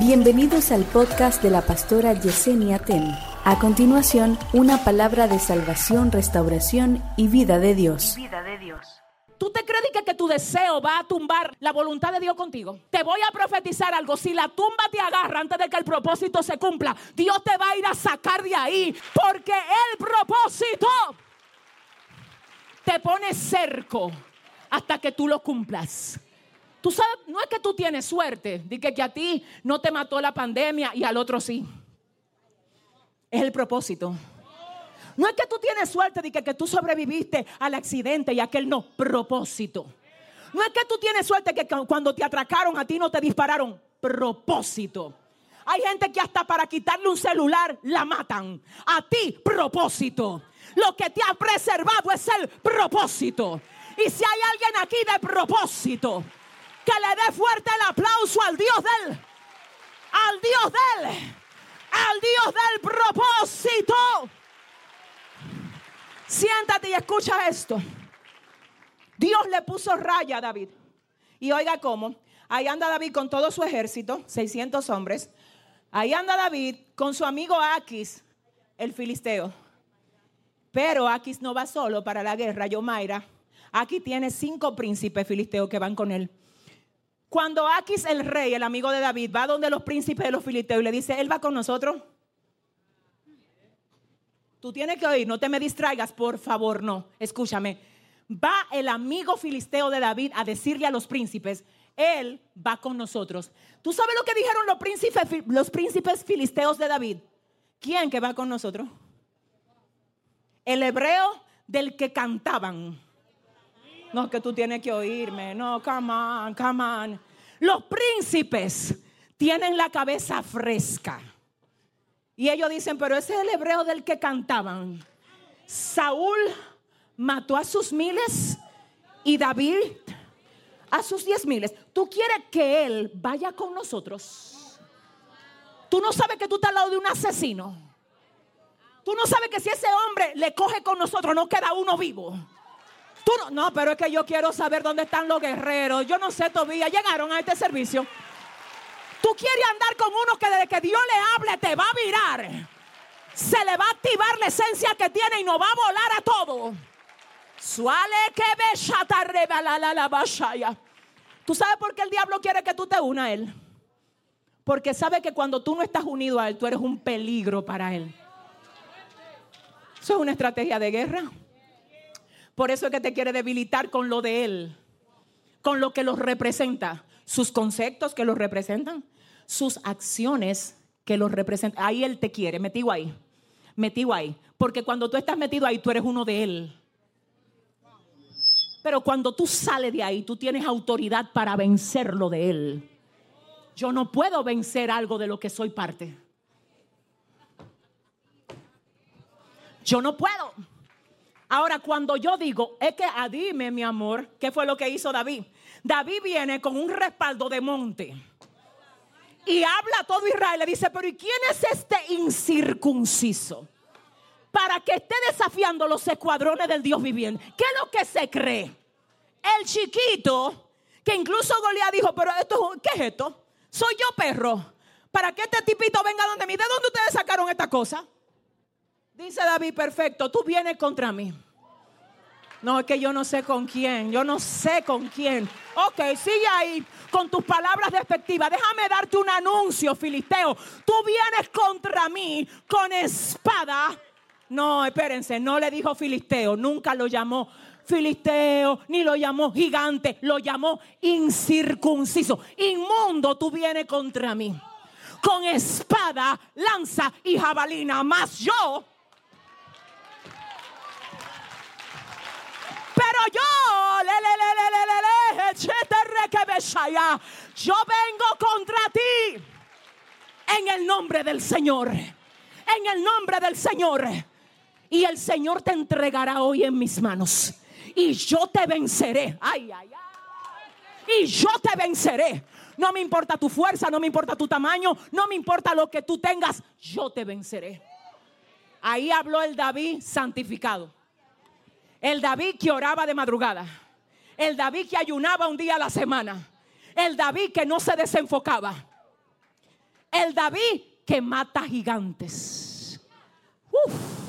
Bienvenidos al podcast de la pastora Yesenia Ten. A continuación, una palabra de salvación, restauración y vida de Dios. vida de Dios. ¿Tú te crees que, que tu deseo va a tumbar la voluntad de Dios contigo? Te voy a profetizar algo. Si la tumba te agarra antes de que el propósito se cumpla, Dios te va a ir a sacar de ahí. Porque el propósito te pone cerco hasta que tú lo cumplas. Tú sabes, no es que tú tienes suerte, de que, que a ti no te mató la pandemia y al otro sí. Es el propósito. No es que tú tienes suerte de que, que tú sobreviviste al accidente y aquel no, propósito. No es que tú tienes suerte que cu- cuando te atracaron a ti no te dispararon, propósito. Hay gente que hasta para quitarle un celular la matan. A ti, propósito. Lo que te ha preservado es el propósito. Y si hay alguien aquí de propósito, que le dé fuerte el aplauso al Dios del, al Dios del, al Dios del propósito. Siéntate y escucha esto. Dios le puso raya a David. Y oiga cómo. Ahí anda David con todo su ejército, 600 hombres. Ahí anda David con su amigo Aquis, el filisteo. Pero Aquis no va solo para la guerra, Yomaira. Aquí tiene cinco príncipes filisteos que van con él. Cuando Aquis, el rey, el amigo de David, va donde los príncipes de los filisteos y le dice, él va con nosotros. Tú tienes que oír, no te me distraigas, por favor, no. Escúchame. Va el amigo filisteo de David a decirle a los príncipes, él va con nosotros. ¿Tú sabes lo que dijeron los príncipes, los príncipes filisteos de David? ¿Quién que va con nosotros? El hebreo del que cantaban. No, que tú tienes que oírme. No, come on, come on. Los príncipes tienen la cabeza fresca. Y ellos dicen, pero ese es el hebreo del que cantaban. Saúl mató a sus miles y David a sus diez miles. ¿Tú quieres que él vaya con nosotros? Tú no sabes que tú estás al lado de un asesino. Tú no sabes que si ese hombre le coge con nosotros no queda uno vivo. No, pero es que yo quiero saber dónde están los guerreros. Yo no sé todavía. Llegaron a este servicio. Tú quieres andar con uno que desde que Dios le hable te va a virar. Se le va a activar la esencia que tiene y nos va a volar a todo. Suale que la la. ¿Tú sabes por qué el diablo quiere que tú te unas a él? Porque sabe que cuando tú no estás unido a él, tú eres un peligro para él. Eso es una estrategia de guerra. Por eso es que te quiere debilitar con lo de él, con lo que los representa, sus conceptos que los representan, sus acciones que los representan. Ahí él te quiere, metido ahí, metido ahí. Porque cuando tú estás metido ahí, tú eres uno de él. Pero cuando tú sales de ahí, tú tienes autoridad para vencerlo de él. Yo no puedo vencer algo de lo que soy parte. Yo no puedo. Ahora, cuando yo digo, es que ah, dime, mi amor, ¿qué fue lo que hizo David? David viene con un respaldo de monte. Y habla a todo Israel. Le dice, pero ¿y quién es este incircunciso? Para que esté desafiando los escuadrones del Dios viviente. ¿Qué es lo que se cree? El chiquito, que incluso Goliat dijo, pero esto, es- ¿qué es esto? Soy yo perro. Para que este tipito venga donde mí. ¿De dónde ustedes sacaron esta cosa? Dice David, perfecto, tú vienes contra mí. No, es que yo no sé con quién, yo no sé con quién. Ok, sigue ahí con tus palabras despectivas. Déjame darte un anuncio, Filisteo. Tú vienes contra mí con espada. No, espérense, no le dijo Filisteo, nunca lo llamó Filisteo, ni lo llamó gigante, lo llamó incircunciso. Inmundo, tú vienes contra mí. Con espada, lanza y jabalina. Más yo Pero yo, le, le, le, le, le, le, le, etcétera, yo vengo contra ti en el nombre del Señor. En el nombre del Señor. Y el Señor te entregará hoy en mis manos. Y yo te venceré. Ay, ay, ay. Y yo te venceré. No me importa tu fuerza, no me importa tu tamaño, no me importa lo que tú tengas. Yo te venceré. Ahí habló el David santificado. El David que oraba de madrugada. El David que ayunaba un día a la semana. El David que no se desenfocaba. el David que mata gigantes. Uf.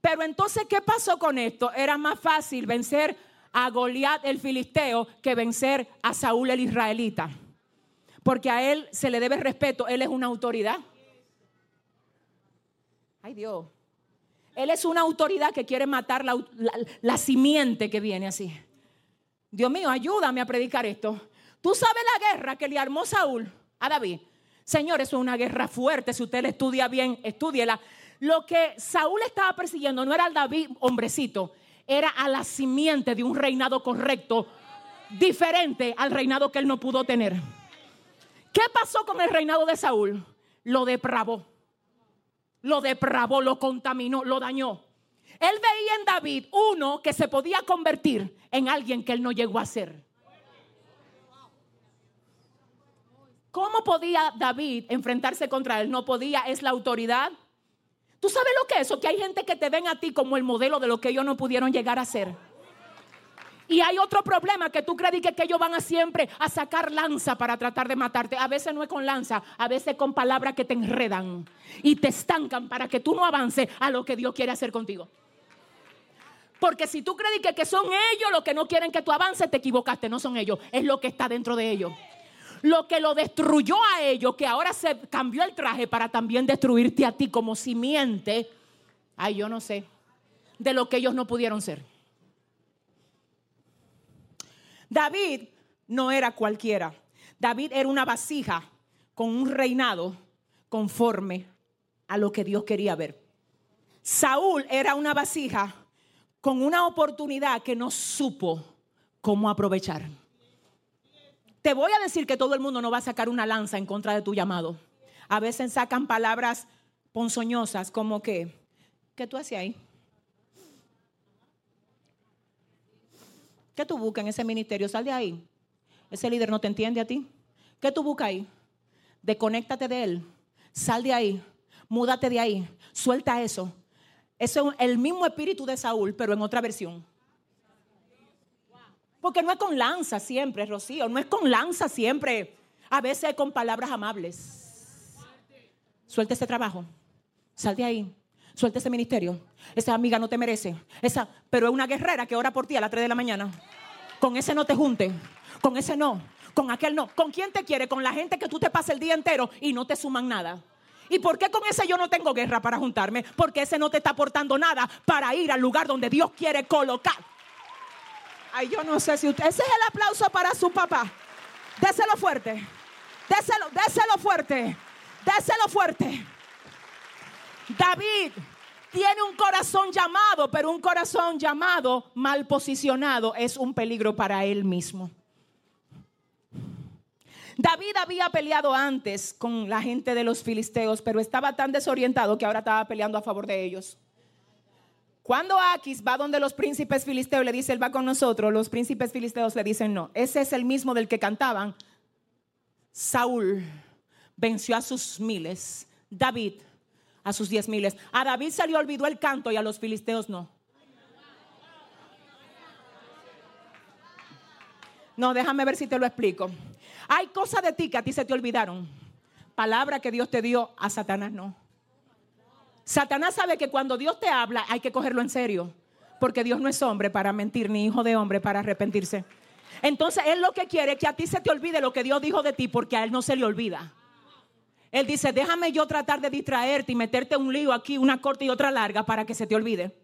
Pero entonces, ¿qué pasó con esto? Era más fácil vencer a Goliat el filisteo que vencer a Saúl el israelita. Porque a él se le debe respeto, él es una autoridad. Ay Dios. Él es una autoridad que quiere matar la, la, simiente que viene así. Dios mío, ayúdame a predicar esto. Tú sabes la guerra que le armó Saúl a David. Señor, eso es una guerra fuerte. Si usted la estudia bien, estudiela. Lo que Saúl estaba persiguiendo no era al David hombrecito, era a la simiente de un reinado correcto, diferente al reinado que él no pudo tener. ¿Qué pasó con el reinado de Saúl? Lo depravó lo depravó, lo contaminó, lo dañó. Él veía en David uno que se podía convertir en alguien que él no llegó a ser. ¿Cómo podía David enfrentarse contra él? No podía, es la autoridad. ¿Tú sabes lo que es eso? Que hay gente que te ven a ti como el modelo de lo que ellos no pudieron llegar a ser. Y hay otro problema que tú crees que, que ellos van a siempre a sacar lanza para tratar de matarte. A veces no es con lanza, a veces con palabras que te enredan y te estancan para que tú no avances a lo que Dios quiere hacer contigo. Porque si tú crees que, que son ellos los que no quieren que tú avances, te equivocaste, no son ellos, es lo que está dentro de ellos. Lo que lo destruyó a ellos, que ahora se cambió el traje para también destruirte a ti como simiente, ay, yo no sé, de lo que ellos no pudieron ser. David no era cualquiera. David era una vasija con un reinado conforme a lo que Dios quería ver. Saúl era una vasija con una oportunidad que no supo cómo aprovechar. Te voy a decir que todo el mundo no va a sacar una lanza en contra de tu llamado. A veces sacan palabras ponzoñosas como que, ¿qué tú hacías ahí? ¿Qué tú buscas en ese ministerio? Sal de ahí. Ese líder no te entiende a ti. ¿Qué tú buscas ahí? Desconéctate de él. Sal de ahí. Múdate de ahí. Suelta eso. Eso es el mismo espíritu de Saúl, pero en otra versión. Porque no es con lanza siempre, Rocío. No es con lanza siempre. A veces es con palabras amables. Suelta ese trabajo. Sal de ahí. Suelta ese ministerio. Esa amiga no te merece. Esa, pero es una guerrera que ora por ti a las 3 de la mañana. Con ese no te junte. Con ese no. Con aquel no. ¿Con quién te quiere? Con la gente que tú te pasas el día entero y no te suman nada. ¿Y por qué con ese yo no tengo guerra para juntarme? Porque ese no te está aportando nada para ir al lugar donde Dios quiere colocar. Ay, yo no sé si usted. Ese es el aplauso para su papá. Déselo fuerte. Déselo, déselo fuerte. Déselo fuerte. David tiene un corazón llamado, pero un corazón llamado mal posicionado es un peligro para él mismo. David había peleado antes con la gente de los filisteos, pero estaba tan desorientado que ahora estaba peleando a favor de ellos. Cuando Aquis va donde los príncipes filisteos le dice, él va con nosotros, los príncipes filisteos le dicen, no, ese es el mismo del que cantaban. Saúl venció a sus miles, David a sus diez miles. A David se le olvidó el canto y a los filisteos no. No, déjame ver si te lo explico. Hay cosas de ti que a ti se te olvidaron. Palabra que Dios te dio, a Satanás no. Satanás sabe que cuando Dios te habla hay que cogerlo en serio. Porque Dios no es hombre para mentir, ni hijo de hombre para arrepentirse. Entonces Él lo que quiere es que a ti se te olvide lo que Dios dijo de ti porque a Él no se le olvida. Él dice, déjame yo tratar de distraerte y meterte un lío aquí, una corta y otra larga para que se te olvide.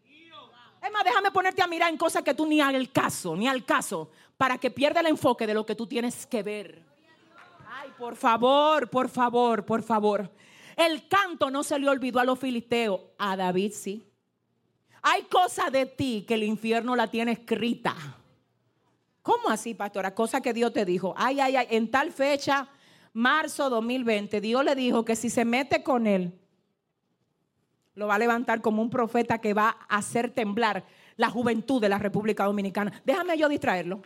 Es más, déjame ponerte a mirar en cosas que tú ni al caso, ni al caso, para que pierda el enfoque de lo que tú tienes que ver. Ay, por favor, por favor, por favor. El canto no se le olvidó a los filisteos, a David sí. Hay cosas de ti que el infierno la tiene escrita. ¿Cómo así, pastora? Cosa que Dios te dijo. Ay, ay, ay, en tal fecha marzo 2020, Dios le dijo que si se mete con él, lo va a levantar como un profeta que va a hacer temblar la juventud de la República Dominicana. Déjame yo distraerlo.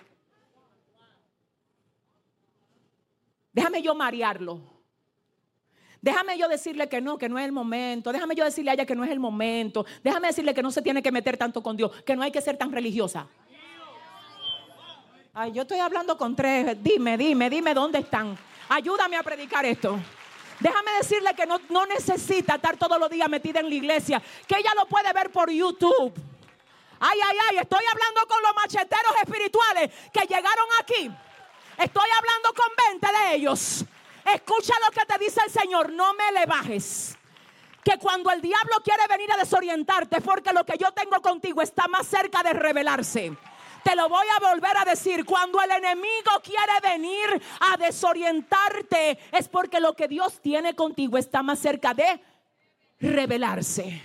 Déjame yo marearlo. Déjame yo decirle que no, que no es el momento. Déjame yo decirle a ella que no es el momento. Déjame decirle que no se tiene que meter tanto con Dios, que no hay que ser tan religiosa. Ay, yo estoy hablando con tres. Dime, dime, dime dónde están. Ayúdame a predicar esto. Déjame decirle que no, no necesita estar todos los días metida en la iglesia, que ella lo puede ver por YouTube. Ay, ay, ay, estoy hablando con los macheteros espirituales que llegaron aquí. Estoy hablando con 20 de ellos. Escucha lo que te dice el Señor, no me le bajes. Que cuando el diablo quiere venir a desorientarte, porque lo que yo tengo contigo está más cerca de revelarse. Te lo voy a volver a decir. Cuando el enemigo quiere venir a desorientarte, es porque lo que Dios tiene contigo está más cerca de revelarse.